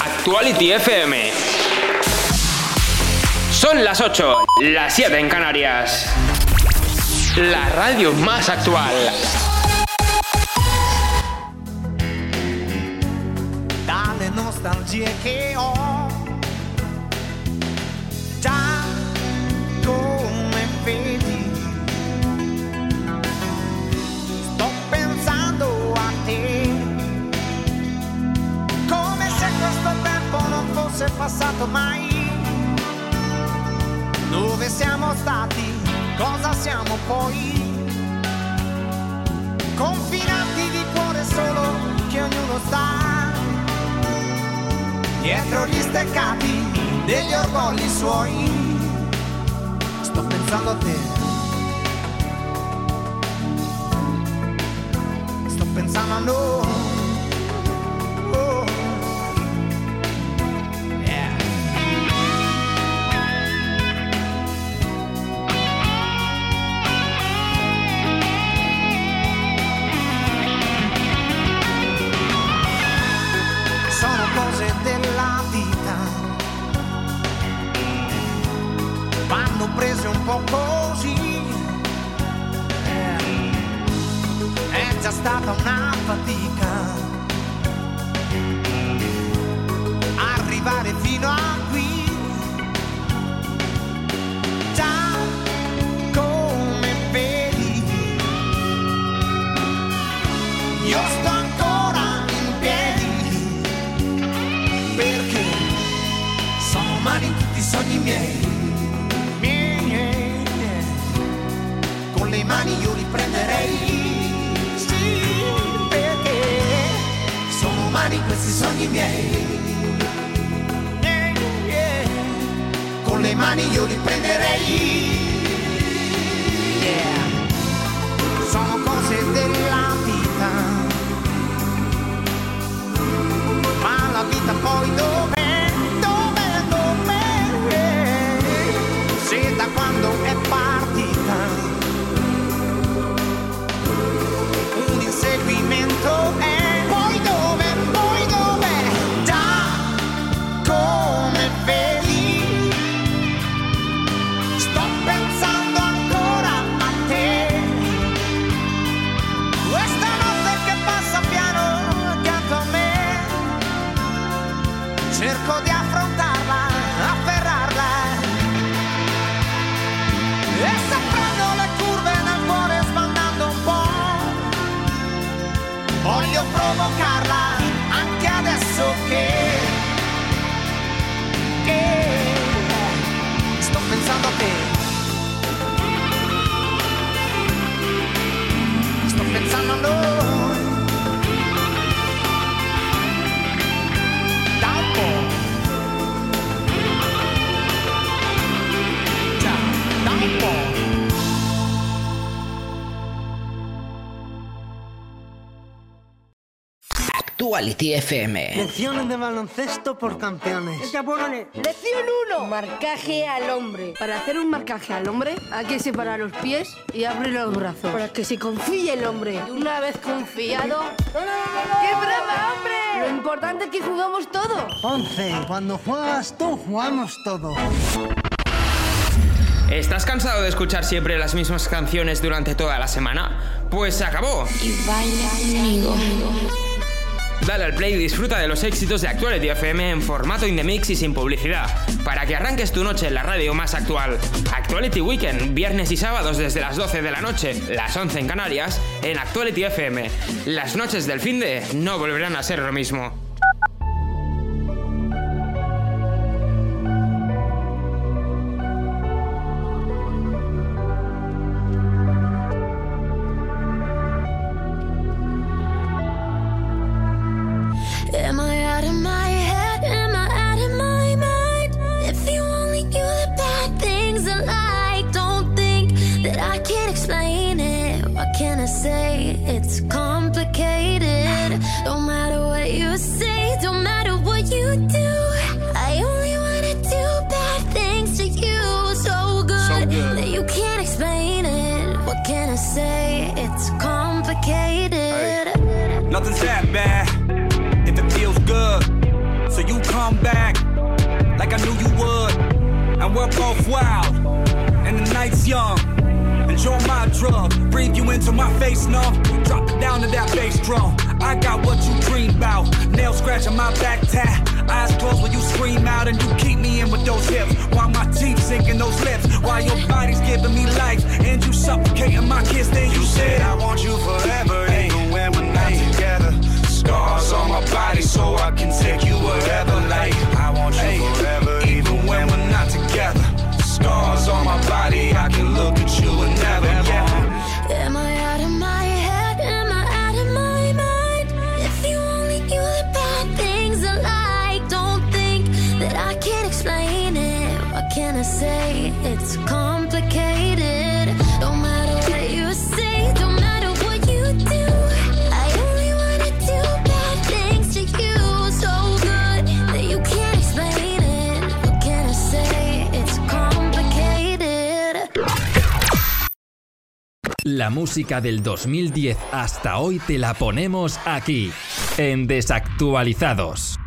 Actuality FM. Son las 8, las 7 en Canarias. La radio más actual. dalle nostalgie che ho. Passato mai. Dove siamo stati? Cosa siamo poi? Confinati di cuore solo che ognuno sta dietro gli steccati degli orgogli suoi. Sto pensando a te. Sto pensando a noi. akan apatikan miei. Con le mani io li prenderei. Actuality FM. Lecciones de baloncesto por campeones. Lección 1. Marcaje al hombre. Para hacer un marcaje al hombre hay que separar los pies y abrir los brazos. Para que se confíe el hombre. Y una vez confiado... ¡Qué brava, hombre! Lo importante es que jugamos todos. 11. Cuando juegas tú, jugamos todos. ¿Estás cansado de escuchar siempre las mismas canciones durante toda la semana? Pues se acabó. y baila conmigo. Dale al play y disfruta de los éxitos de Actuality FM en formato in the mix y sin publicidad, para que arranques tu noche en la radio más actual. Actuality Weekend, viernes y sábados desde las 12 de la noche, las 11 en Canarias, en Actuality FM. Las noches del fin de no volverán a ser lo mismo. We're both wild, and the night's young. Enjoy my drug, breathe you into my face, no. Drop it down to that bass drum. I got what you dream about. Nail scratching my back tat. Eyes closed when you scream out and you keep me in with those hips. While my teeth sinking those lips. While your body's giving me life and you suffocating my kiss. Then you said, I want you forever, even when we're not together. Scars on my body so I can take you wherever. Like, I want you forever, Scars on my body, I can look at you and never. Yeah. Am I out of my head? Am I out of my mind? If you only knew the bad things I like, don't think that I can't explain it. What can I say? It's complicated. La música del 2010 hasta hoy te la ponemos aquí, en Desactualizados.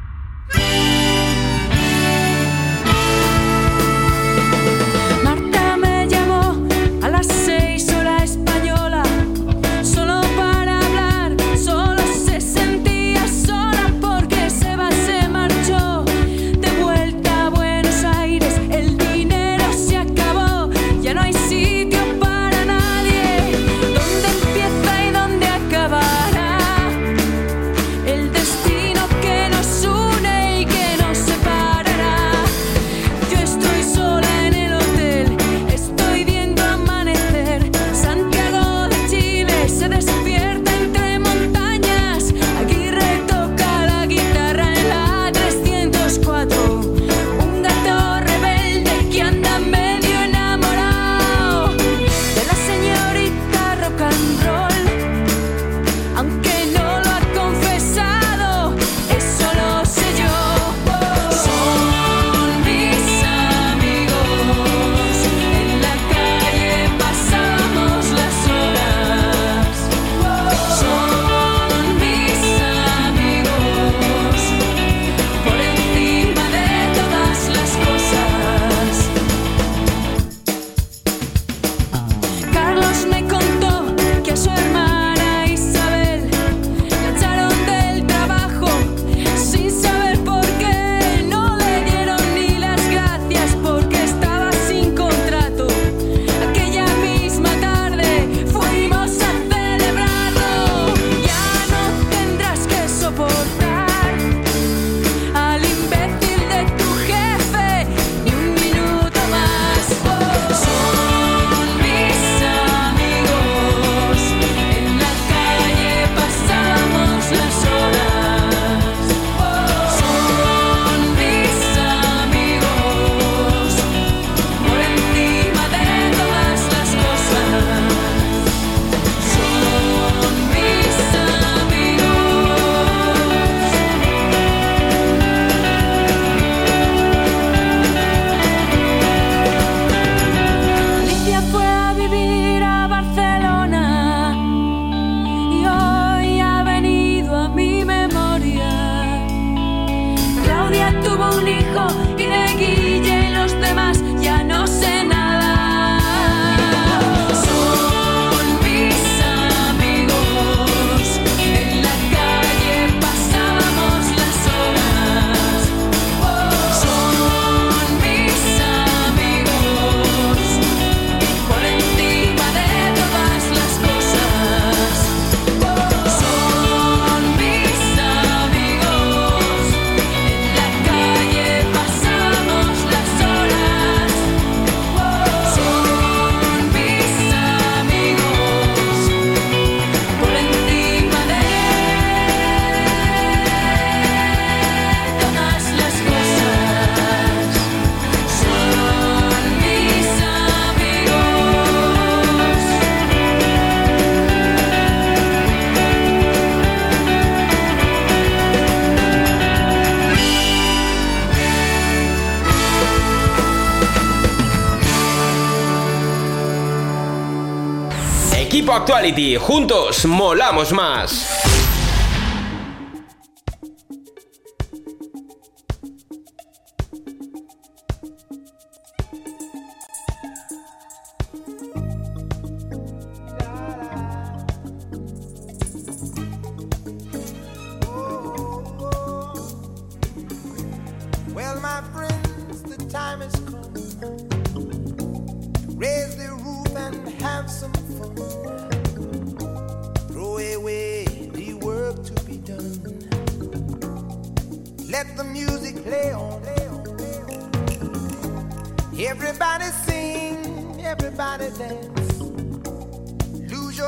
Actuality, juntos molamos más.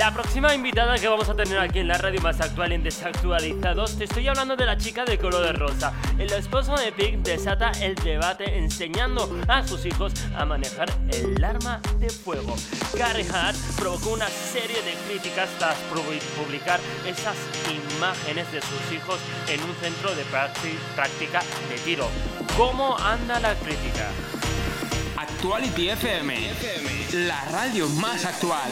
La próxima invitada que vamos a tener aquí en la radio más actual en Desactualizados, te estoy hablando de la chica de color de rosa. El esposo de Pig desata el debate enseñando a sus hijos a manejar el arma de fuego. Gary Hart provocó una serie de críticas tras publicar esas imágenes de sus hijos en un centro de práctica de tiro. ¿Cómo anda la crítica? Actuality FM, la radio más actual.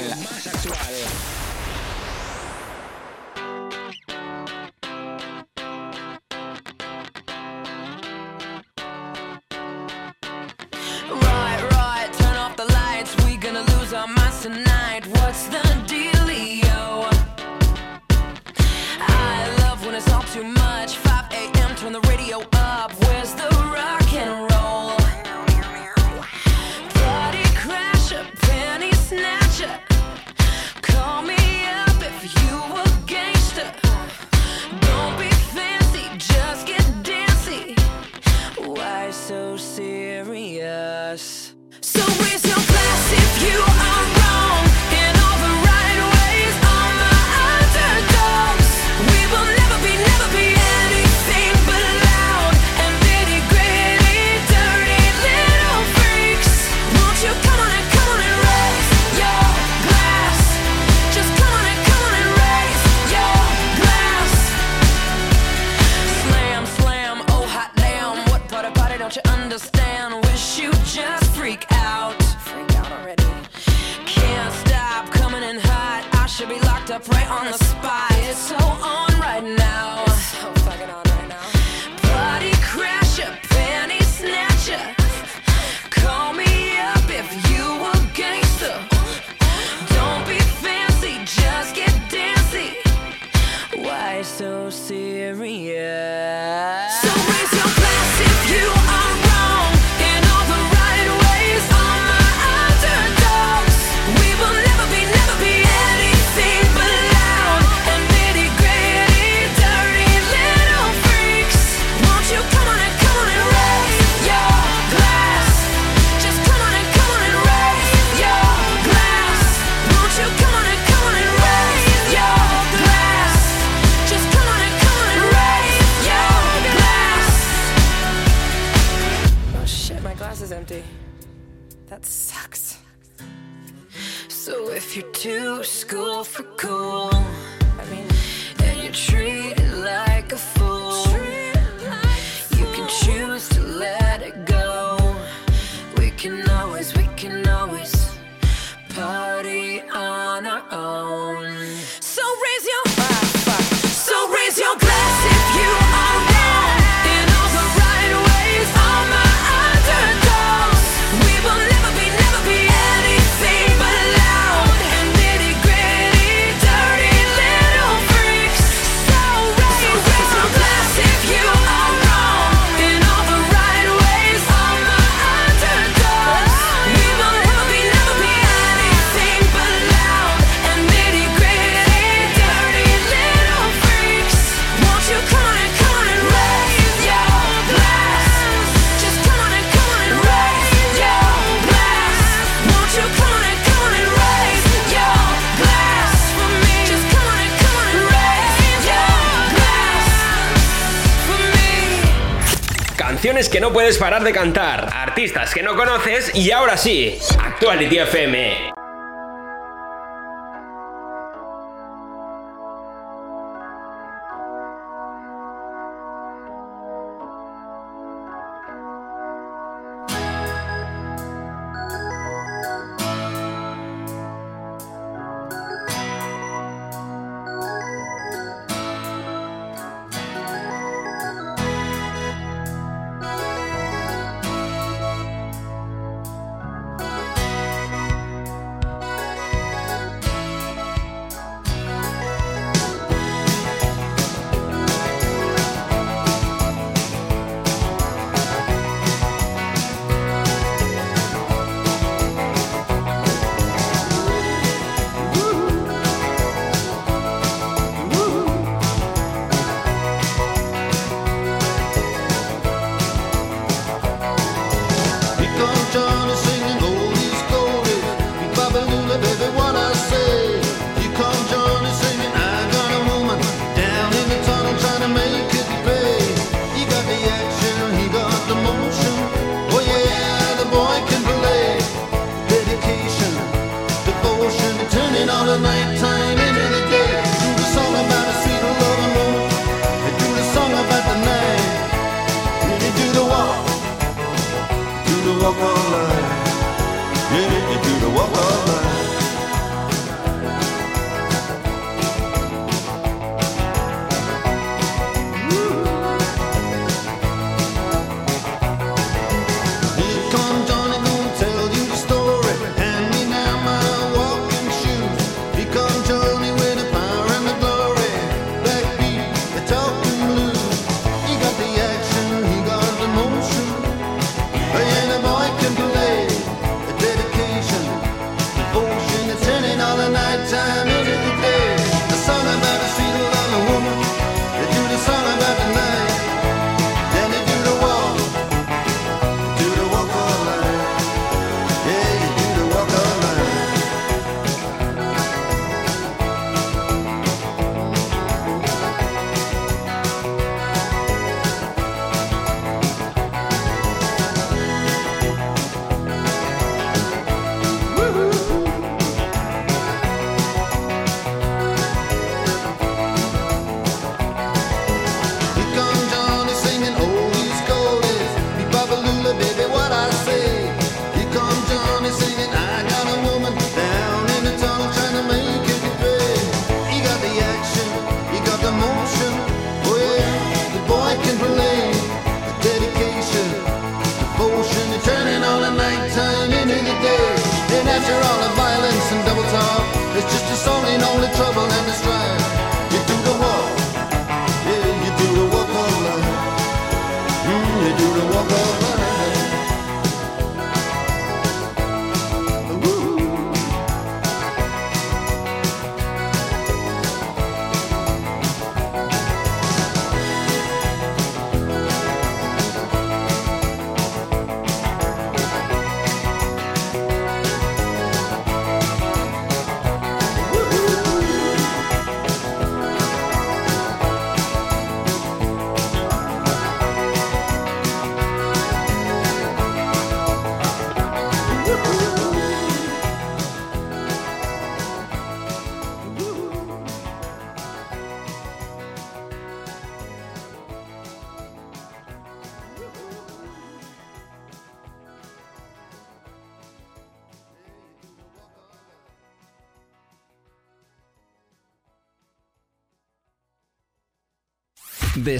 que no puedes parar de cantar, artistas que no conoces y ahora sí, Actuality FM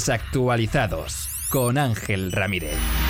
Desactualizados con Ángel Ramírez.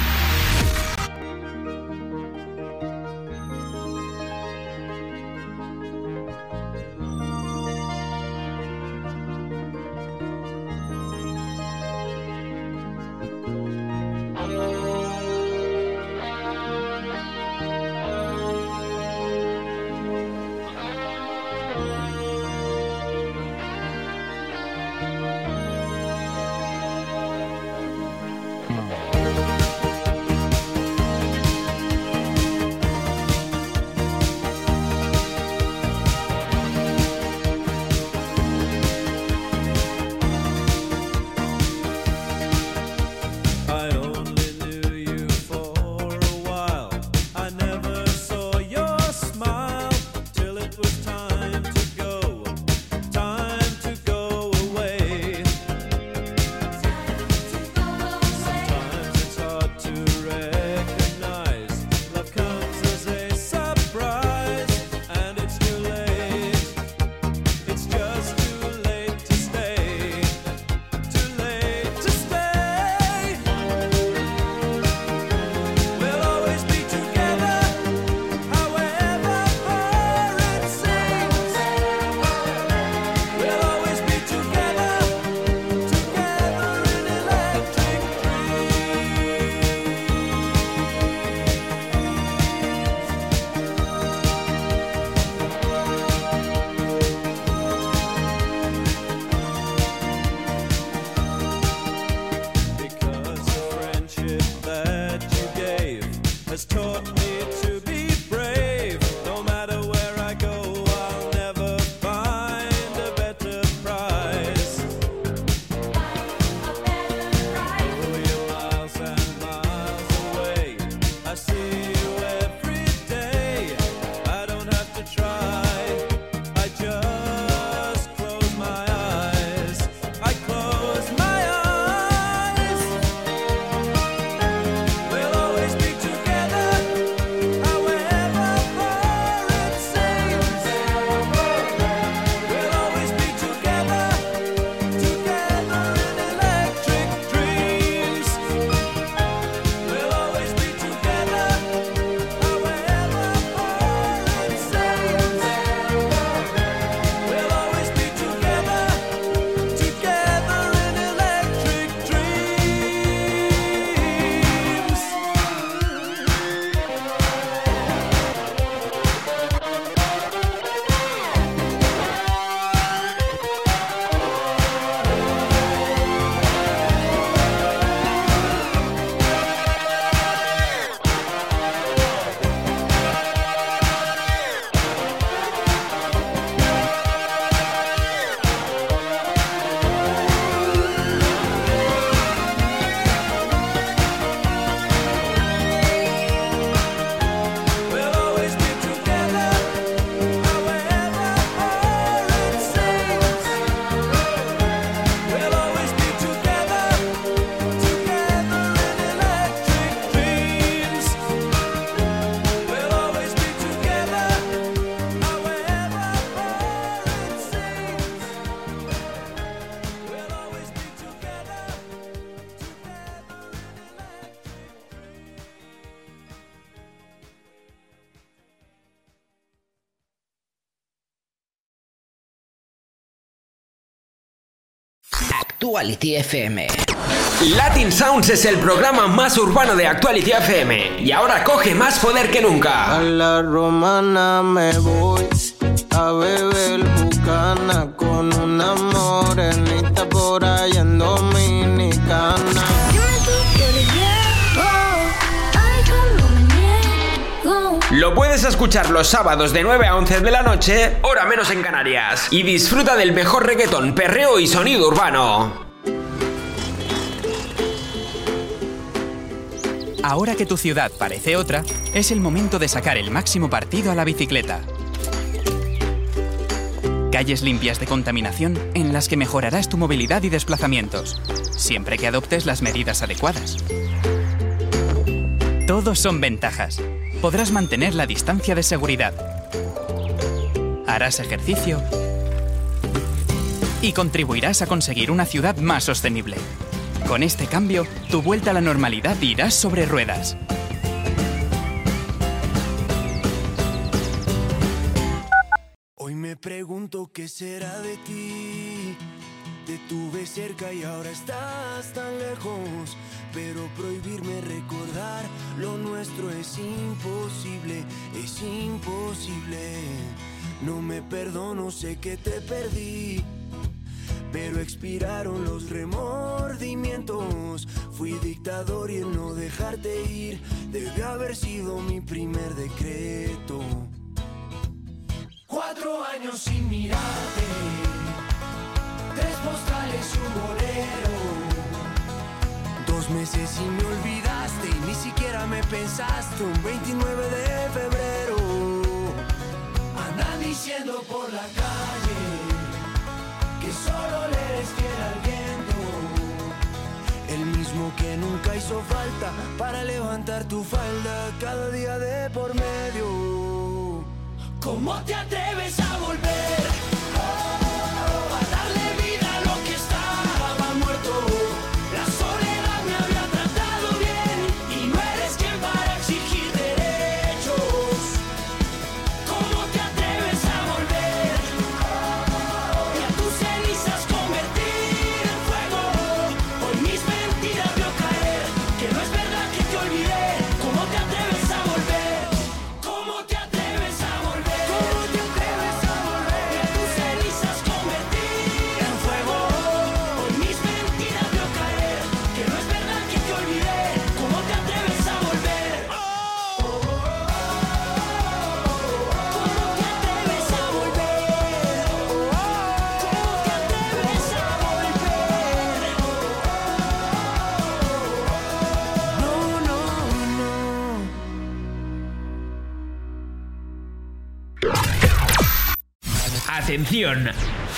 Actuality FM. Latin Sounds es el programa más urbano de Actuality FM y ahora coge más poder que nunca. A la romana me voy a beber bucana con una morenita por allá en Dominicana. Lo puedes escuchar los sábados de 9 a 11 de la noche, hora menos en Canarias, y disfruta del mejor reggaetón, perreo y sonido urbano. Ahora que tu ciudad parece otra, es el momento de sacar el máximo partido a la bicicleta. Calles limpias de contaminación en las que mejorarás tu movilidad y desplazamientos, siempre que adoptes las medidas adecuadas. Todos son ventajas. Podrás mantener la distancia de seguridad. Harás ejercicio y contribuirás a conseguir una ciudad más sostenible. Con este cambio, tu vuelta a la normalidad irá sobre ruedas. Hoy me pregunto qué será de ti. Te tuve cerca y ahora estás tan lejos. Pero prohibirme recordar lo nuestro es imposible, es imposible. No me perdono, sé que te perdí. Pero expiraron los remordimientos. Fui dictador y el no dejarte ir debe haber sido mi primer decreto. Cuatro años sin mirarte, tres postales y un bolero. Dos meses y me olvidaste y ni siquiera me pensaste. Un 29 de febrero, andan diciendo por la calle solo le eres fiel al viento. El mismo que nunca hizo falta para levantar tu falda cada día de por medio. ¿Cómo te atreves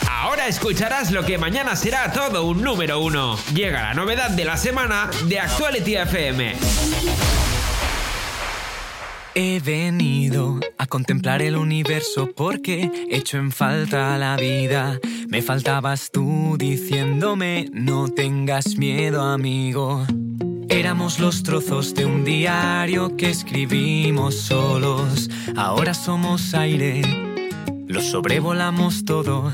Ahora escucharás lo que mañana será todo un número uno. Llega la novedad de la semana de Actuality FM. He venido a contemplar el universo porque echo en falta la vida. Me faltabas tú diciéndome no tengas miedo amigo. Éramos los trozos de un diario que escribimos solos. Ahora somos aire, lo sobrevolamos todo.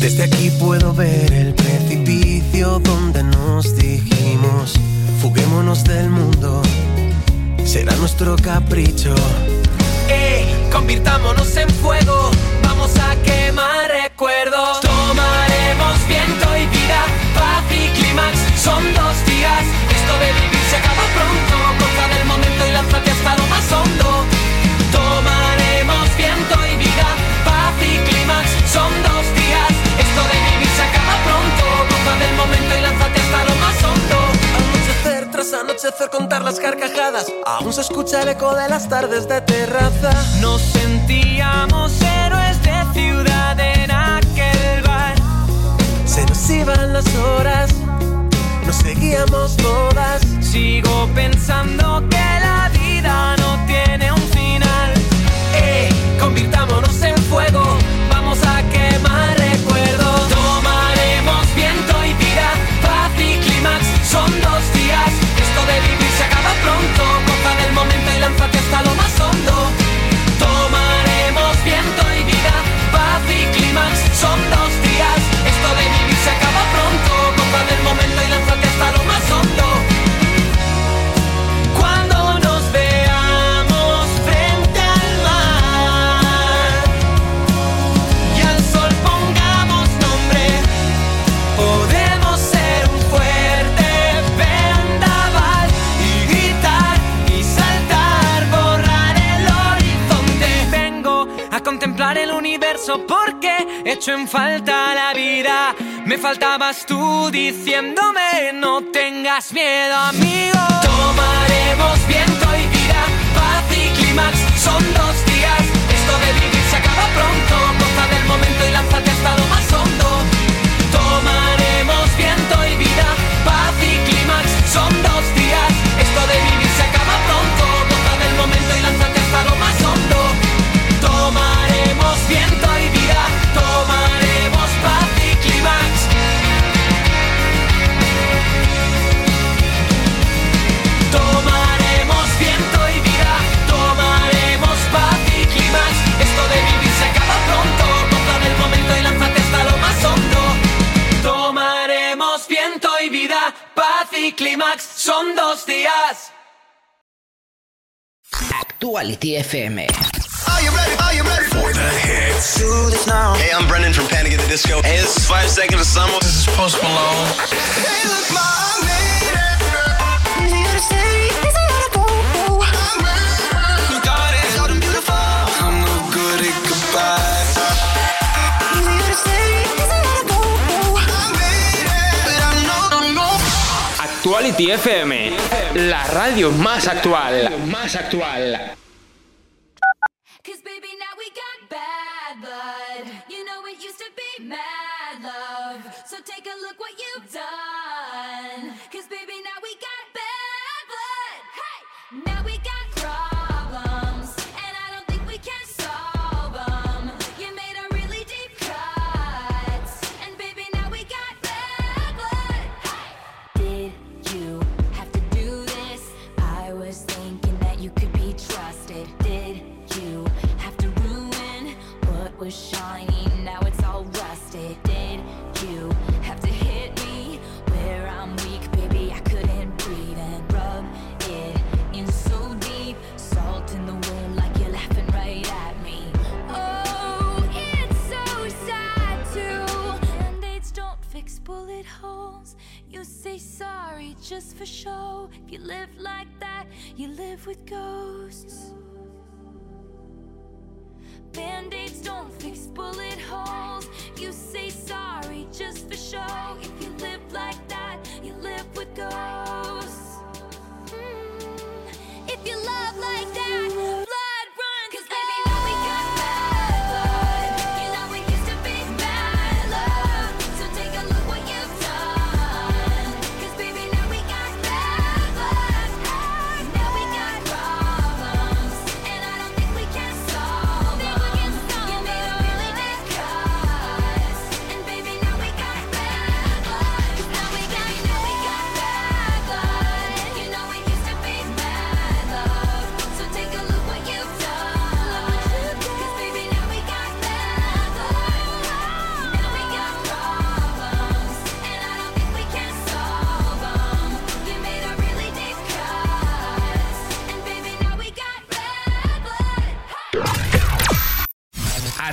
Desde aquí puedo ver el precipicio donde nos dijimos, fuguémonos del mundo, será nuestro capricho. ¡Ey! Convirtámonos en fuego, vamos a quemar recuerdos. Tomaremos viento y vida, paz y clímax, son dos Anochecer contar las carcajadas, aún se escucha el eco de las tardes de terraza. Nos sentíamos héroes de ciudad en aquel bar. Se nos iban las horas, nos seguíamos todas. Sigo pensando que la vida no tiene un final. Porque echo en falta la vida. Me faltabas tú diciéndome no tengas miedo, amigo. Tomaremos viento y vida, paz y clímax, son dos días. Esto de vivir EFM. Hey, I'm Brendan from Panic at the Disco. Hey, this Five Seconds Summer. Post Malone. Hey, look, my Actuality FM. La radio más actual. Más actual. just for show. If you live like that, you live with ghosts. Band aids don't fix bullet holes. You say sorry just for show. If you live like that, you live with ghosts. Mm. If you love like that,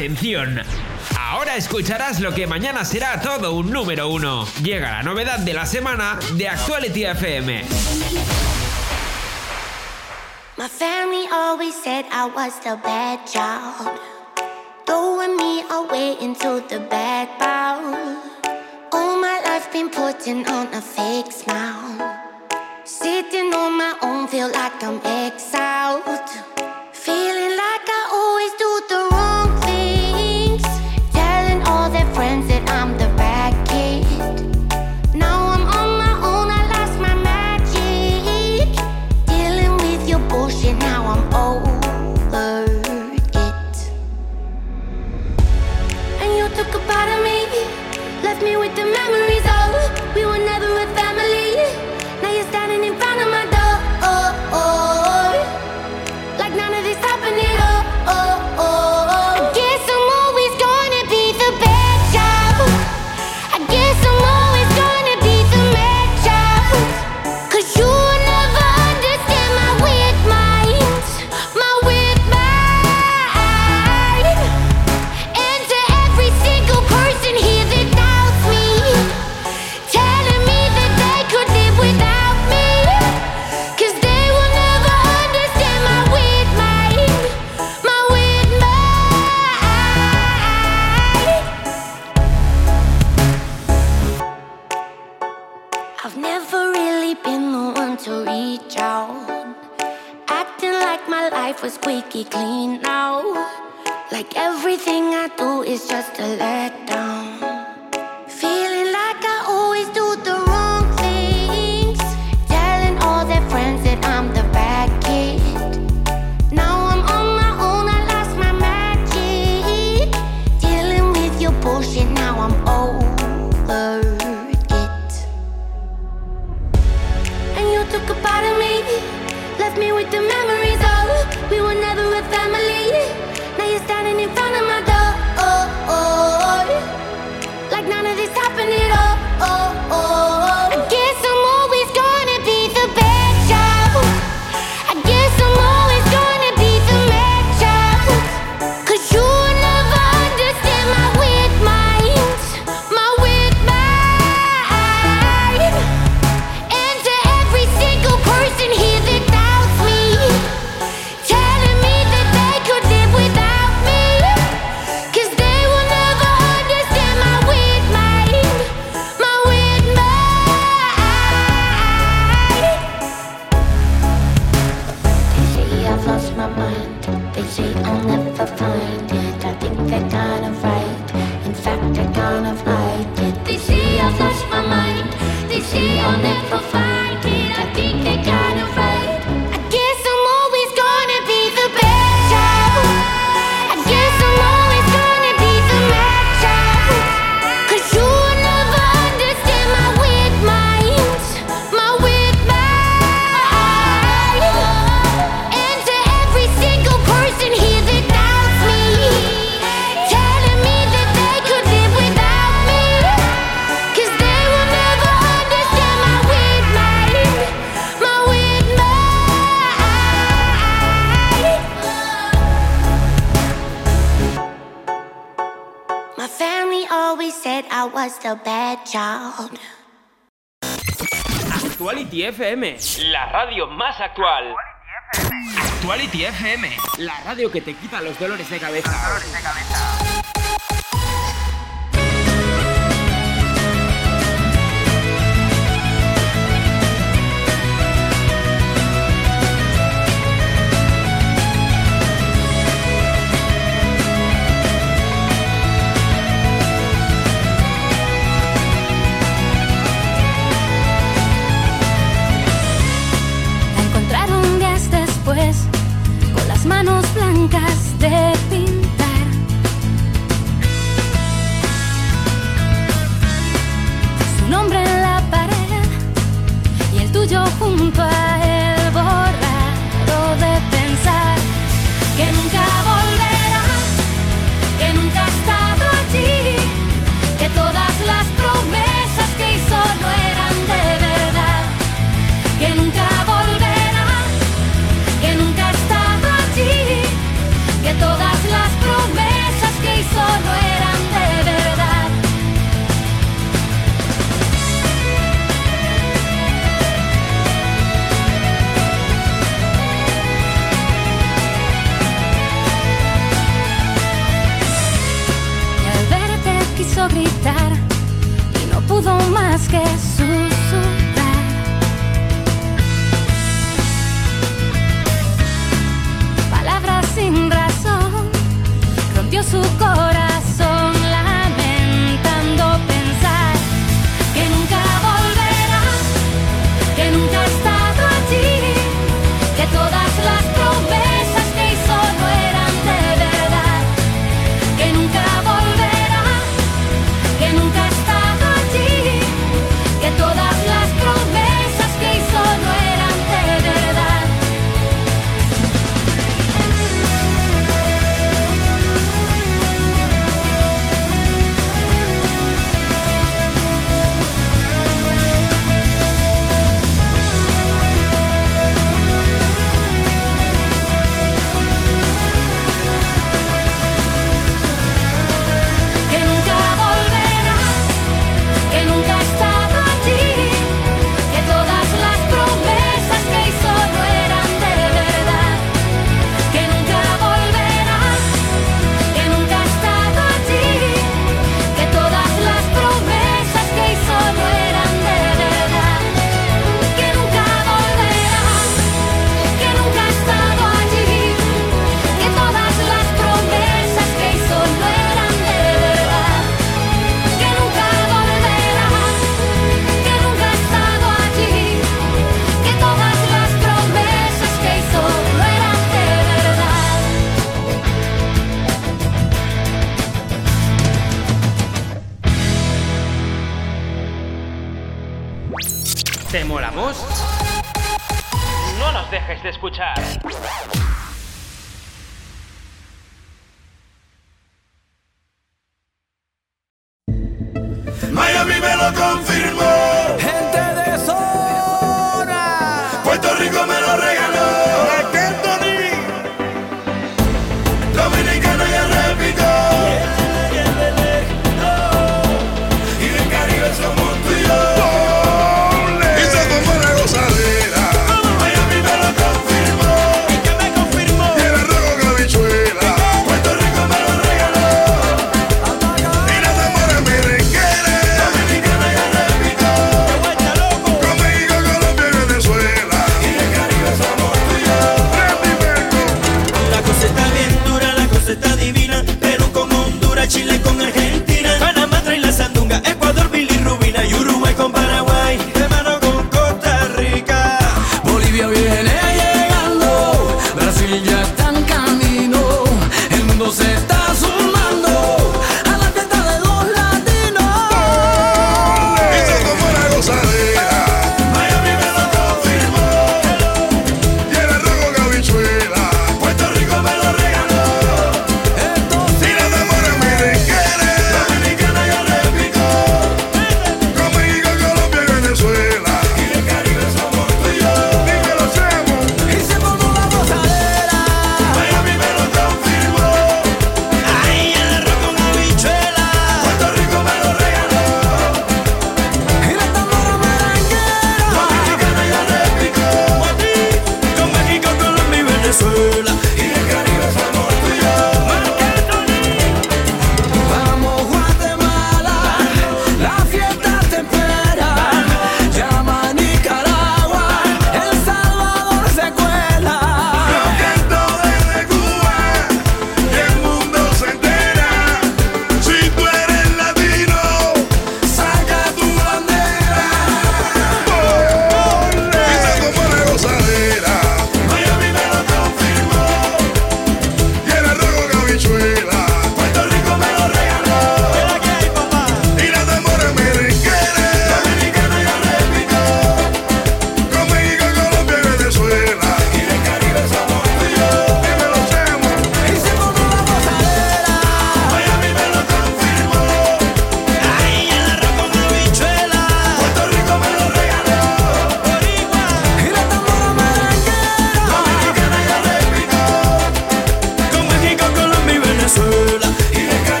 Atención. Ahora escucharás lo que mañana será todo un número uno. Llega la novedad de la semana de Actuality FM. My family always said I was the bad child, throwing me away into the bad bound. All my life been putting on a fake smile, sitting on my own, feel like I'm exiled. Actuality FM. La radio que te quita. Los dolores de cabeza.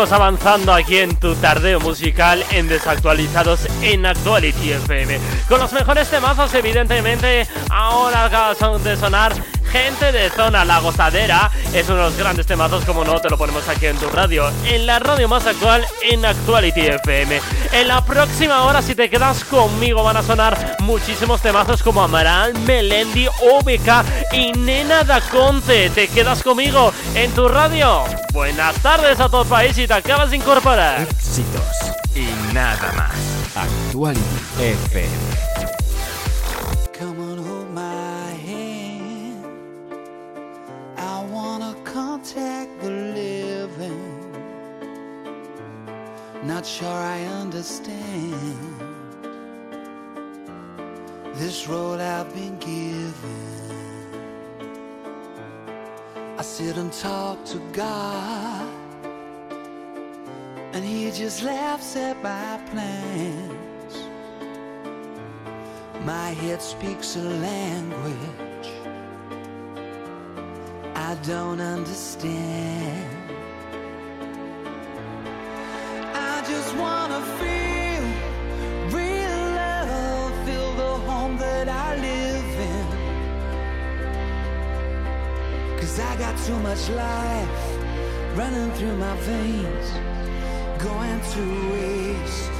Avanzando aquí en tu tardeo musical en Desactualizados en Actuality FM. Con los mejores temazos, evidentemente, ahora acaban de sonar Gente de Zona La Gozadera. Es uno de los grandes temazos, como no, te lo ponemos aquí en tu radio. En la radio más actual en Actuality FM. En la próxima hora, si te quedas conmigo, van a sonar muchísimos temazos como Amaral, Melendi, OBK y Nena da Conte. ¿Te quedas conmigo en tu radio? Buenas tardes a todo el país y te acabas de incorporar. Éxitos y nada más. Actuality FM. Not sure I understand this road I've been given. I sit and talk to God, and He just laughs at my plans. My head speaks a language I don't understand. Wanna feel real love, feel the home that I live in. Cause I got too much life running through my veins, going to waste.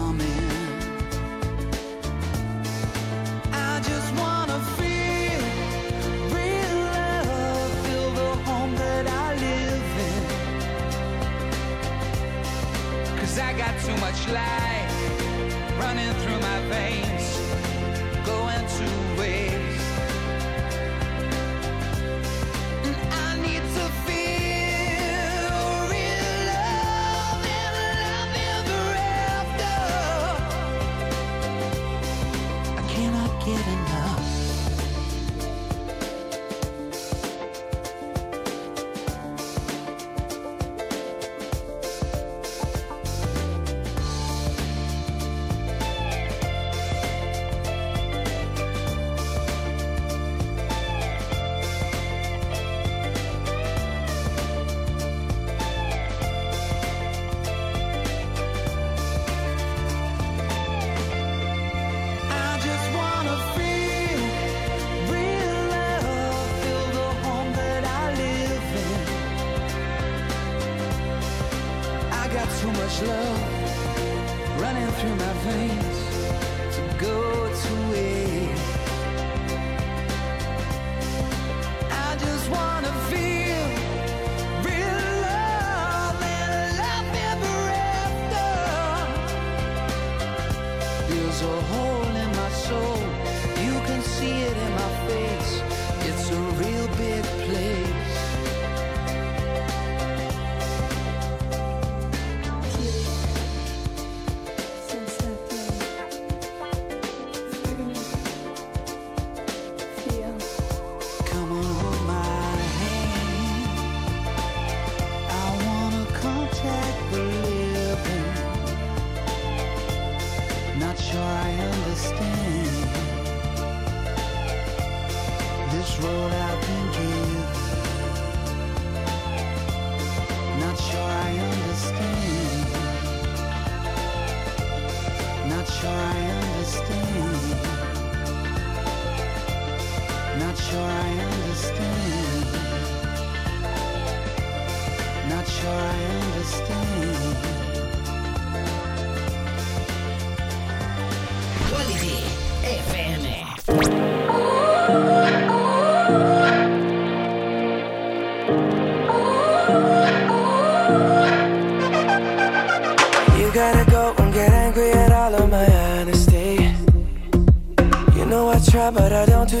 glad.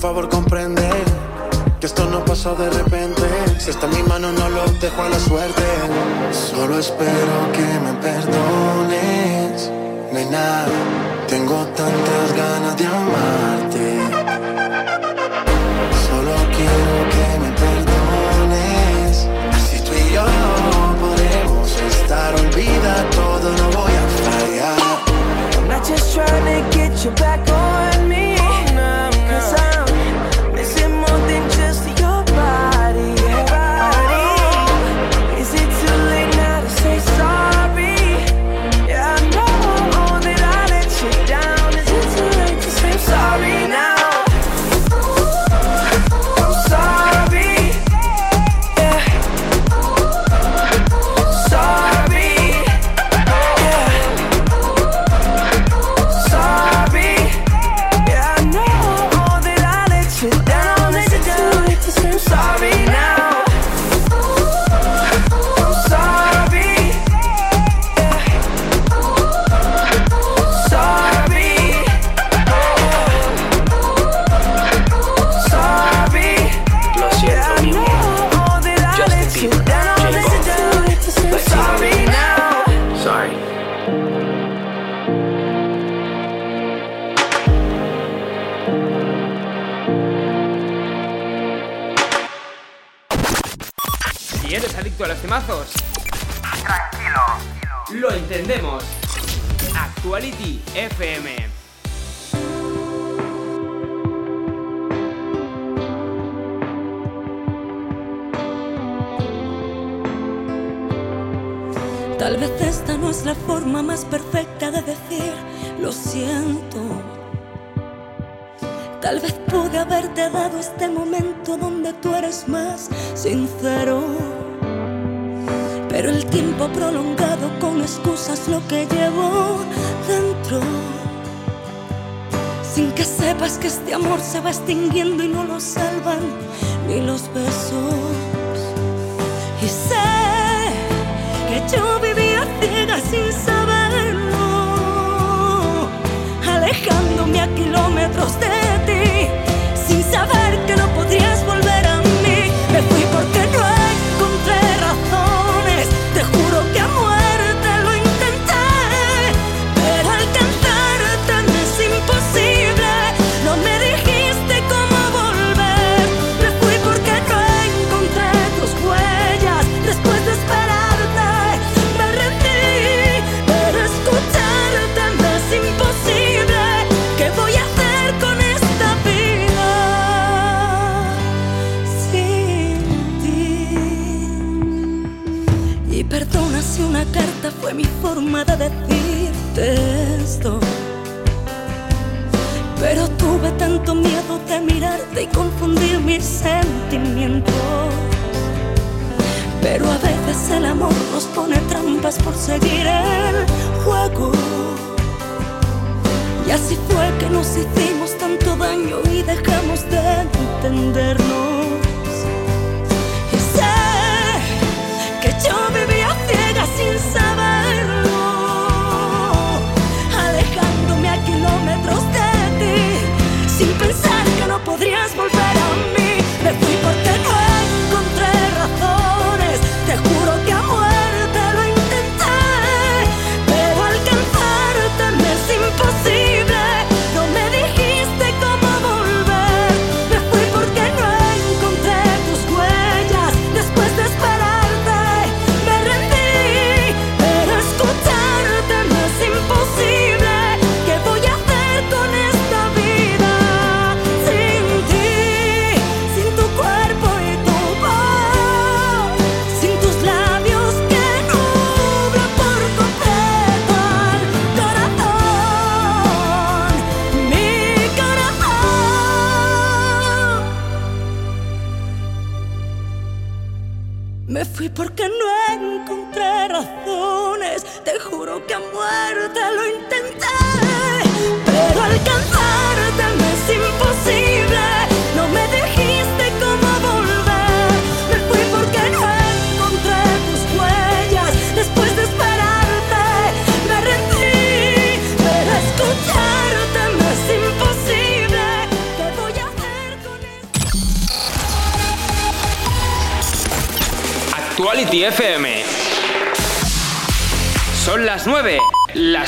favor, comprende que esto no pasó de repente. Si está en mi mano, no lo dejo a la suerte. Solo espero que me perdones. Nena, tengo tantas ganas de amarte. Solo quiero que me perdones. Si tú y yo no podemos estar, olvida todo, no voy a fallar. I'm not just trying to get you back on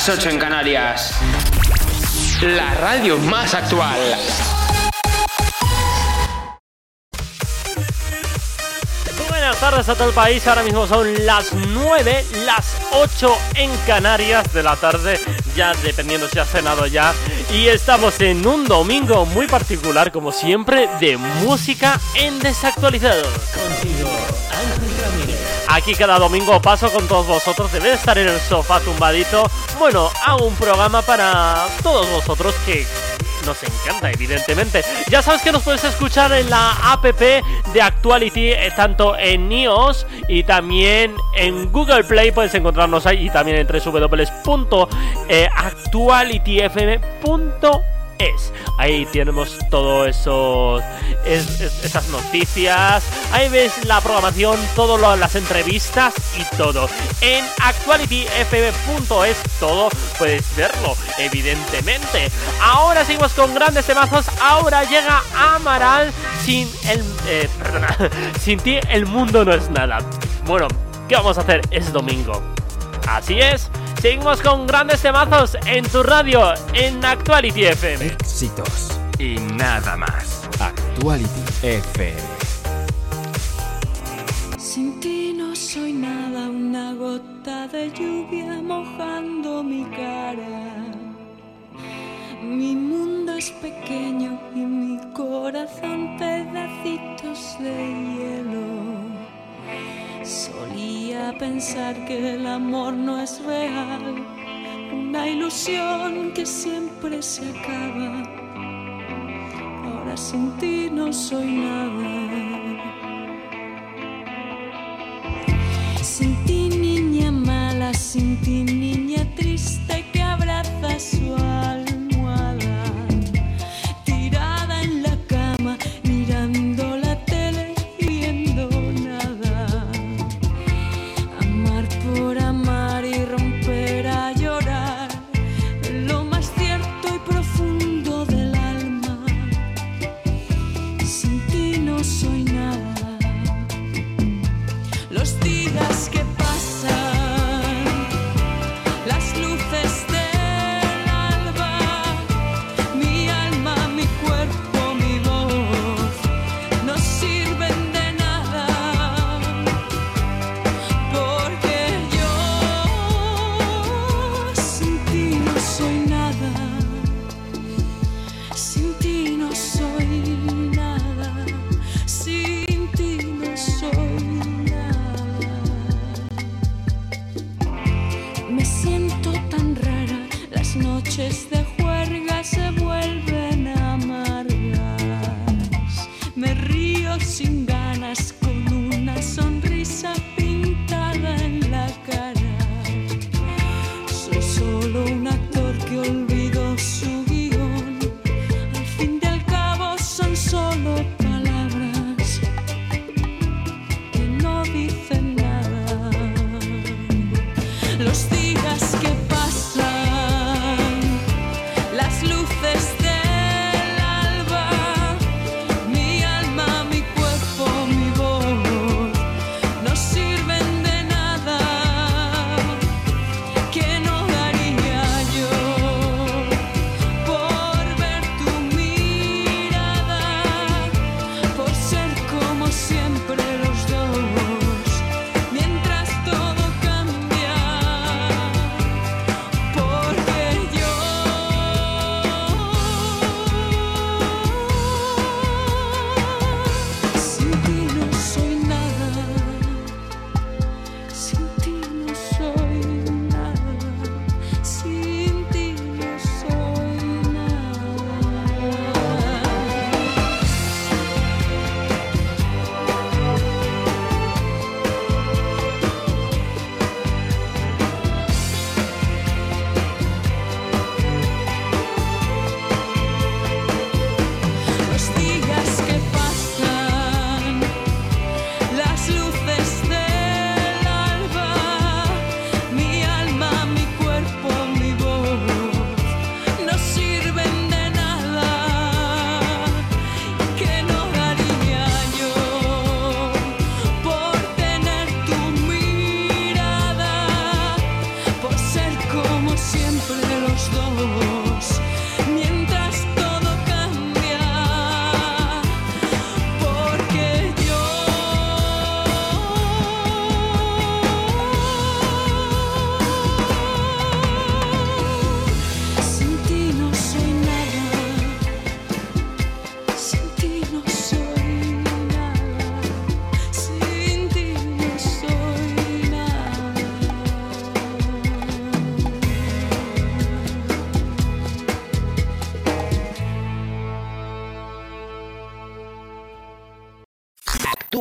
las 8 en Canarias. La radio más actual. Buenas tardes a todo el país, ahora mismo son las 9, las 8 en Canarias de la tarde, ya dependiendo si has cenado ya. Y estamos en un domingo muy particular, como siempre, de música en desactualizados. Aquí cada domingo paso con todos vosotros. Debe estar en el sofá tumbadito. Bueno, hago un programa para todos vosotros que nos encanta, evidentemente. Ya sabes que nos puedes escuchar en la app de Actuality, eh, tanto en iOS y también en Google Play. Puedes encontrarnos ahí y también en www.actualityfm.com Ahí tenemos todo eso, esas noticias. Ahí ves la programación, todas las entrevistas y todo. En actualityfb.es todo puedes verlo, evidentemente. Ahora seguimos con grandes temazos. Ahora llega Amaral sin el. Eh, perdona, sin ti el mundo no es nada. Bueno, ¿qué vamos a hacer? Es domingo. Así es. Seguimos con grandes temazos en tu radio, en Actuality FM. Éxitos. Y nada más. Actuality FM. Sin ti no soy nada, una gota de lluvia mojando mi cara. Mi mundo es pequeño y mi corazón pedacitos de hielo. Solía pensar que el amor no es real, una ilusión que siempre se acaba. Ahora sin ti no soy nada. Sin ti niña mala, sin ti niña triste que abraza su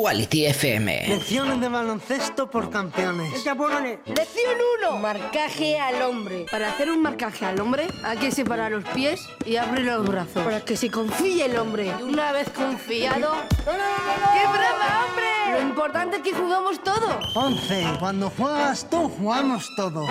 Actuality FM. Lecciones de baloncesto por campeones. Lección 1. Marcaje al hombre. Para hacer un marcaje al hombre hay que separar los pies y abrir los brazos. Para que se confíe el hombre. Y una vez confiado... ¡Qué brava, hombre! Lo importante es que jugamos todo. 11. Cuando juegas tú, jugamos todos.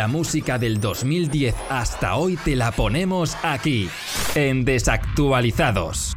La música del 2010 hasta hoy te la ponemos aquí, en Desactualizados.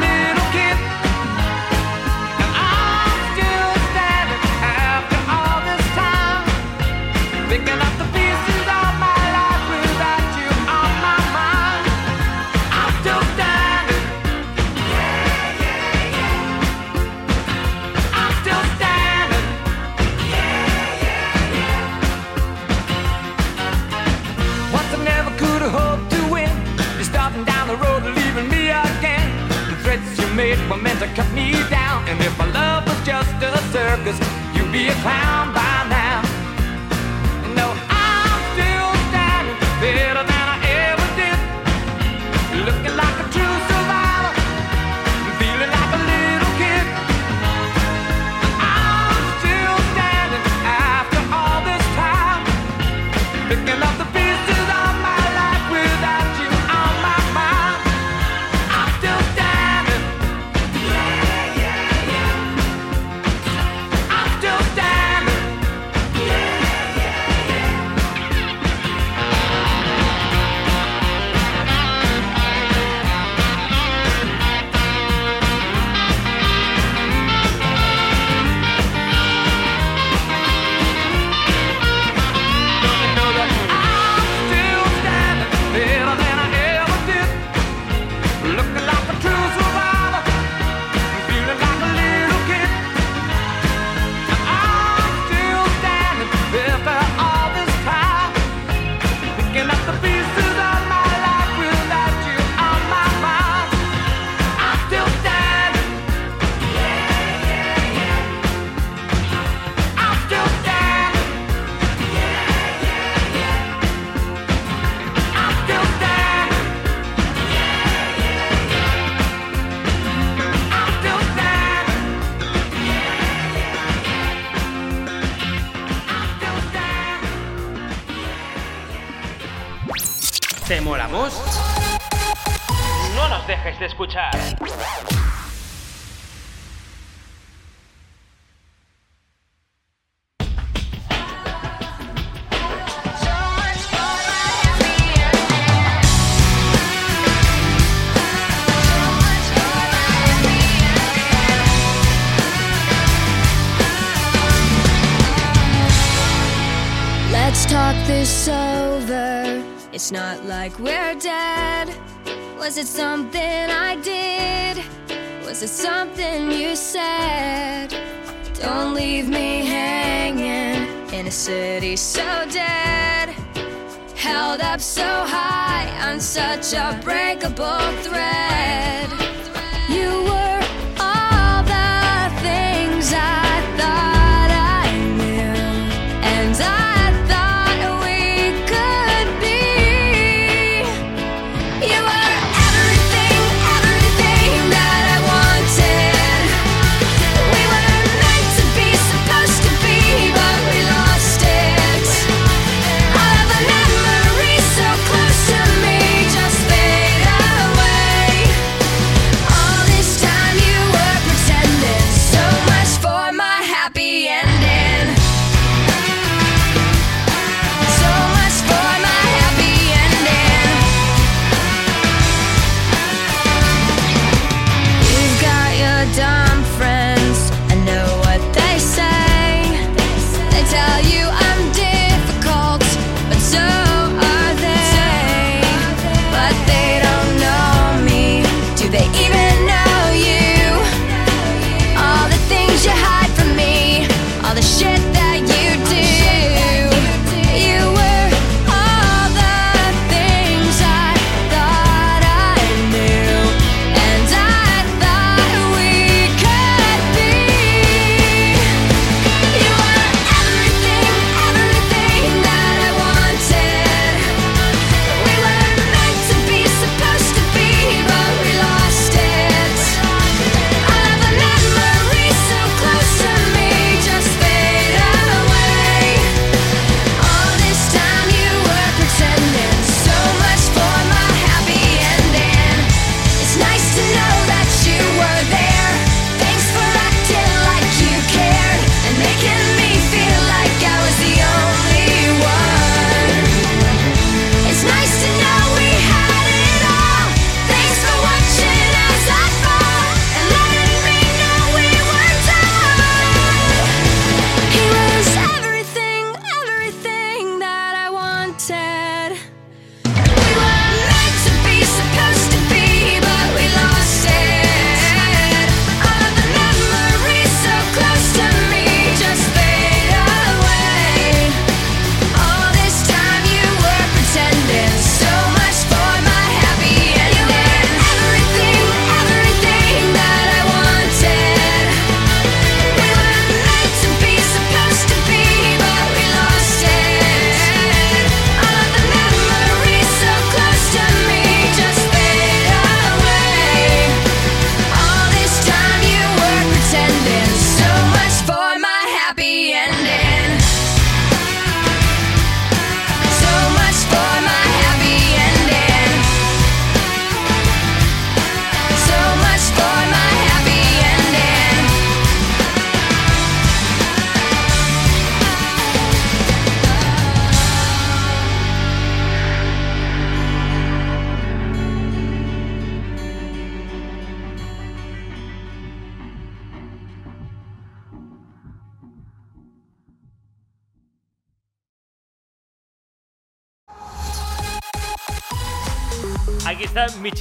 found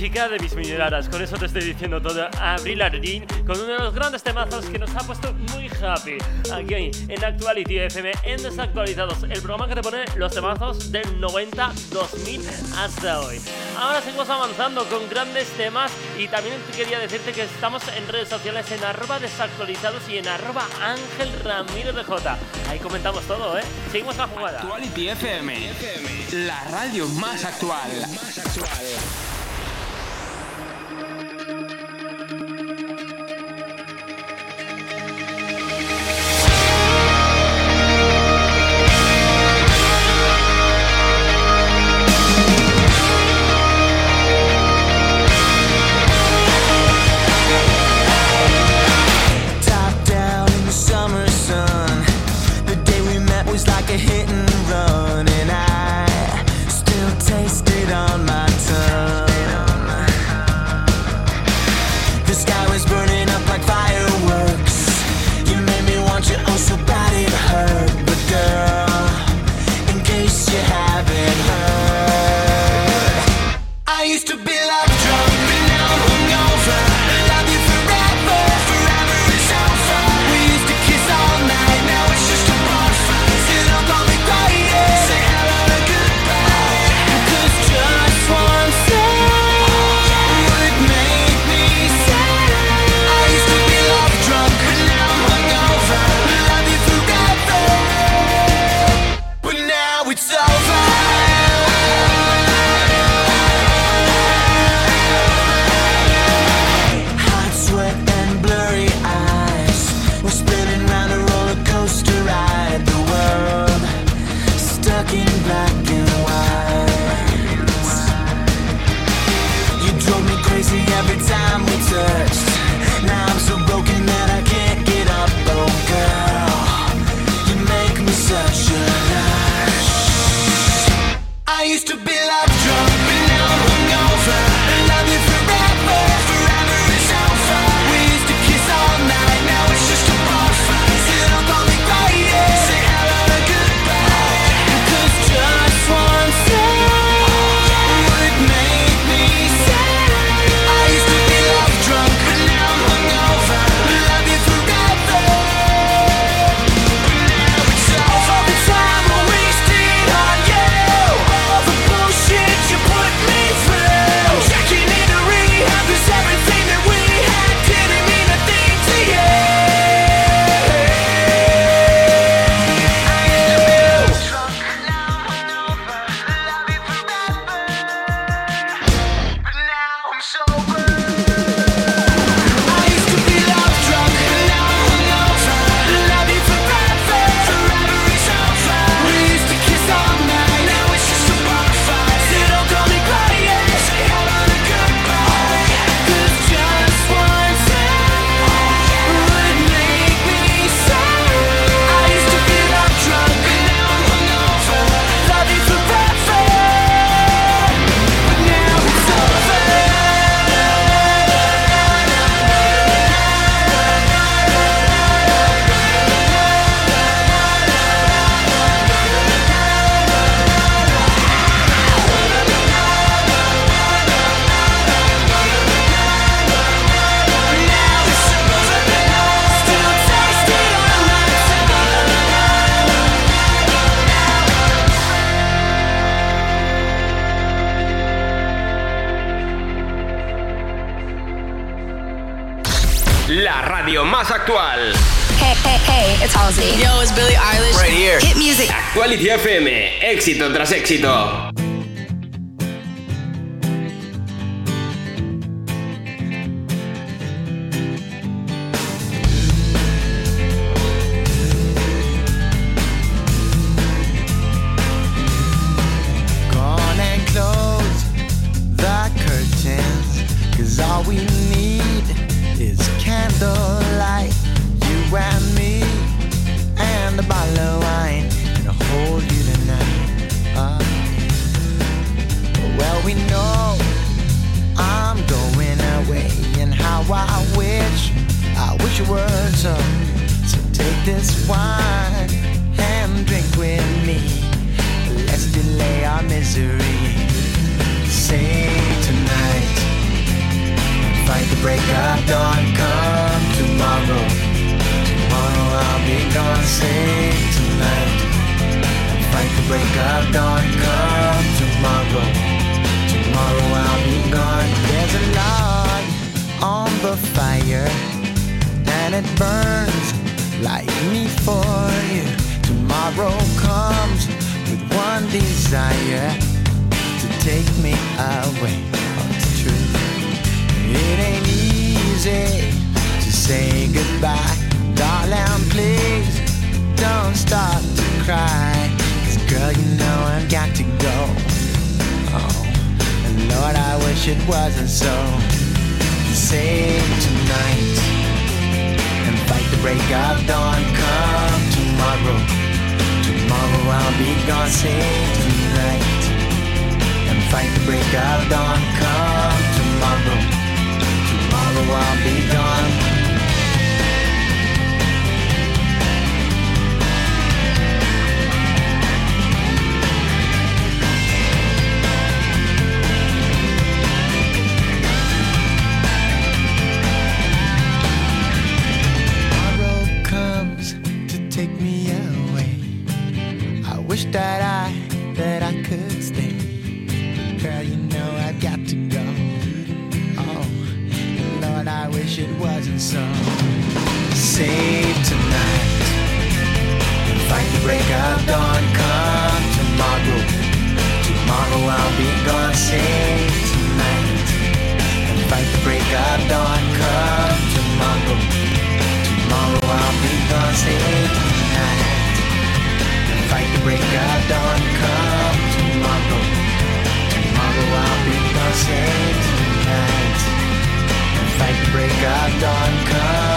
chica de mis millonarias. Con eso te estoy diciendo todo. Abril Ardín con uno de los grandes temazos que nos ha puesto muy happy. Aquí en Actuality FM, en Desactualizados, el programa que te pone los temazos del 90, 2000 hasta hoy. Ahora seguimos avanzando con grandes temas y también quería decirte que estamos en redes sociales en arroba desactualizados y en arroba ángel ramírez de J. Ahí comentamos todo, ¿eh? Seguimos la jugada. Actuality FM, la radio más actual. Más actual. Éxito. Of. Come tomorrow. Tomorrow I'll be gone. There's a log on the fire, and it burns like me for you. Tomorrow comes with one desire to take me away. Oh, it's true. It ain't easy to say goodbye, darling. Please don't start to cry. Girl, you know I've got to go. Oh, and Lord, I wish it wasn't so. Save tonight and fight the break of dawn. Come tomorrow. Tomorrow I'll be gone. Save tonight and fight the break of dawn. Come tomorrow. Tomorrow I'll be gone. Break of dawn. Come tomorrow. Tomorrow I'll be gone. Save tonight. And fight the break of dawn. Come tomorrow. Tomorrow I'll be gone. Save tonight. And fight the break of dawn. Come tomorrow. Tomorrow I'll be gone. Save tonight. And fight the break of dawn. Come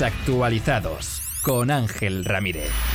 Desactualizados con Ángel Ramírez.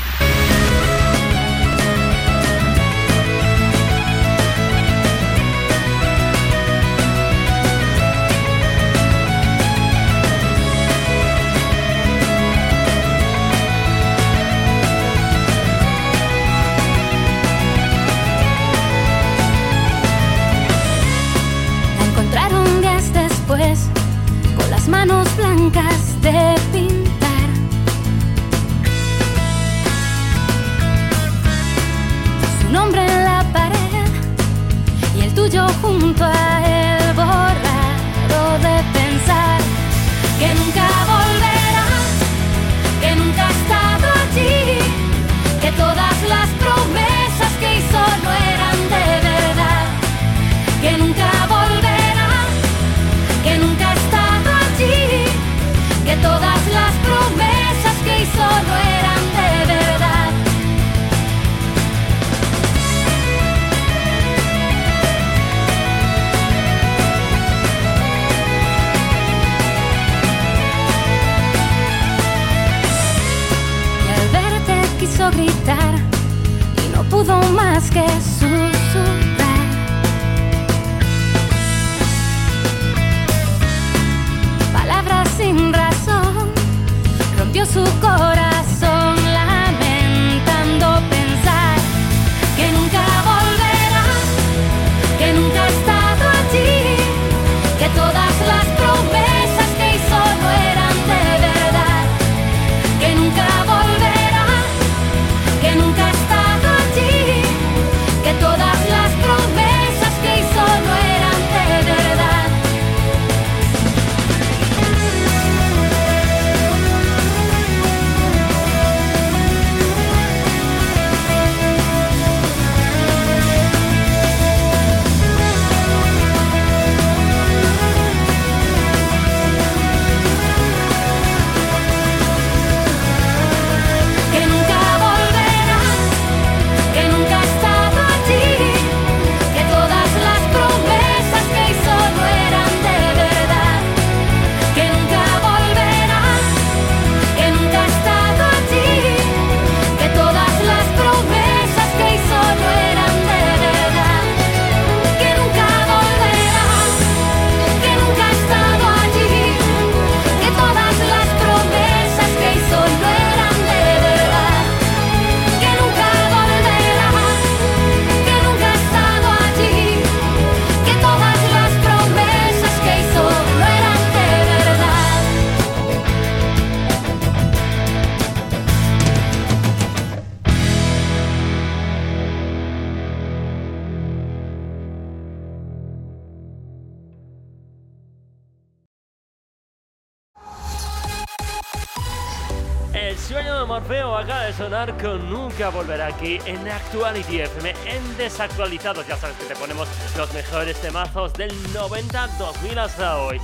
volver aquí en Actuality FM, en Desactualizados. Ya sabes que te ponemos los mejores temazos del 90-2000 hasta hoy.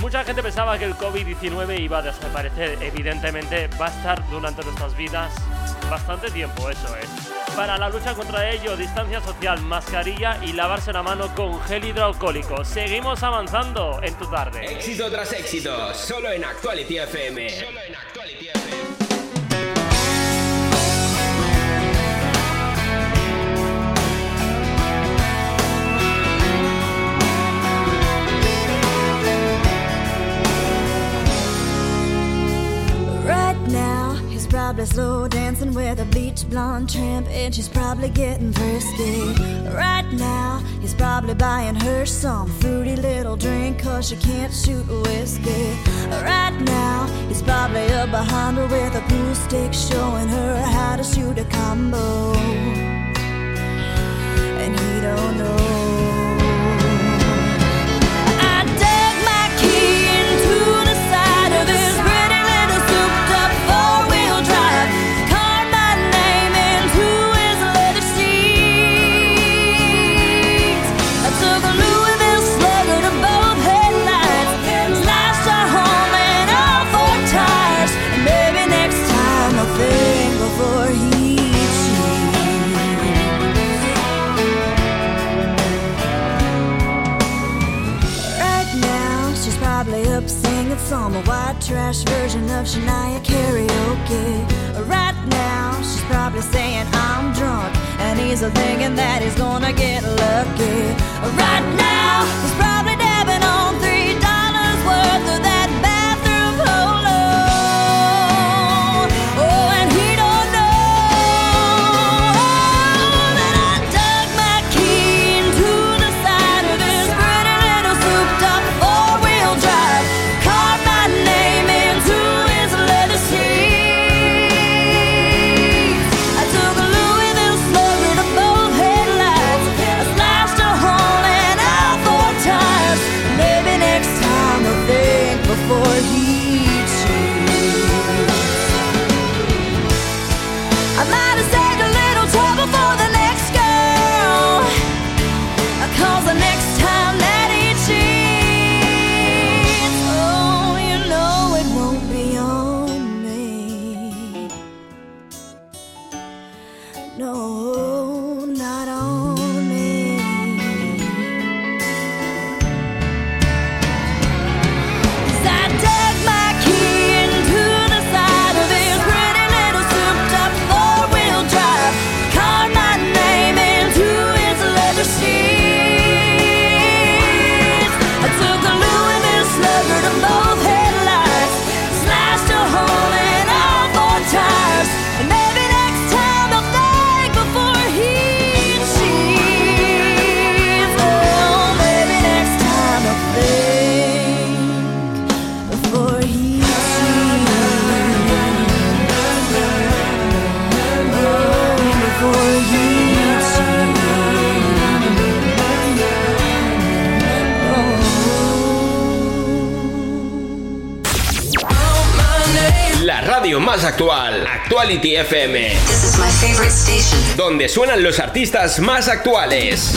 Mucha gente pensaba que el COVID-19 iba a desaparecer. Evidentemente va a estar durante nuestras vidas bastante tiempo, eso es. Para la lucha contra ello, distancia social, mascarilla y lavarse la mano con gel hidroalcohólico. Seguimos avanzando en tu tarde. Éxito tras éxito, solo en Actuality FM. probably slow dancing with a bleach blonde tramp, and she's probably getting frisky. Right now, he's probably buying her some fruity little drink, cause she can't shoot whiskey. Right now, he's probably up behind her with a pool stick, showing her how to shoot a combo. And he don't know. Actuality FM, donde suenan los artistas más actuales.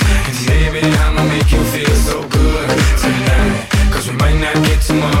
Might not get tomorrow.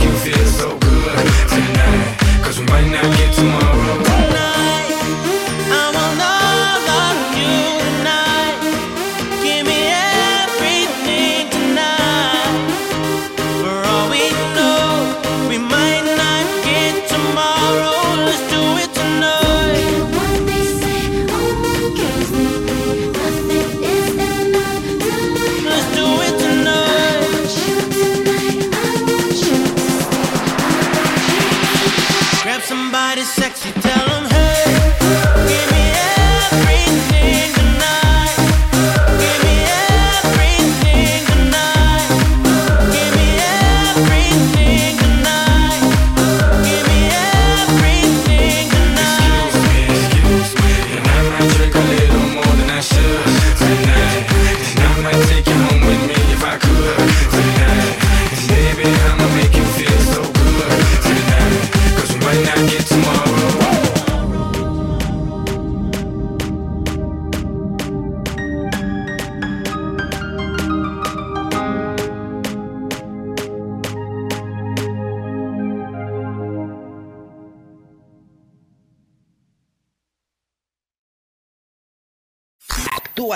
Cause we might not get tomorrow. I'm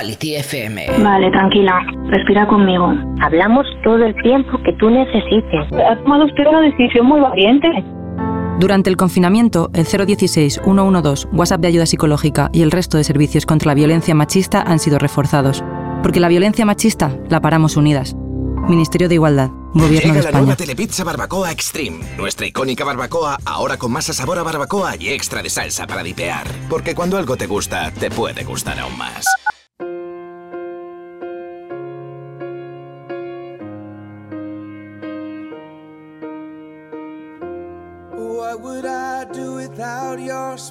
Actuality FM. Vale, tranquila. Respira conmigo. Hablamos todo el tiempo que tú necesites. Ha tomado usted una decisión muy valiente. Durante el confinamiento, el 016-112, WhatsApp de ayuda psicológica y el resto de servicios contra la violencia machista han sido reforzados. Porque la violencia machista la paramos unidas. Ministerio de Igualdad, Gobierno Llega de la España. nueva Telepizza Barbacoa Extreme. Nuestra icónica barbacoa, ahora con masa sabor a barbacoa y extra de salsa para dipear. Porque cuando algo te gusta, te puede gustar aún más.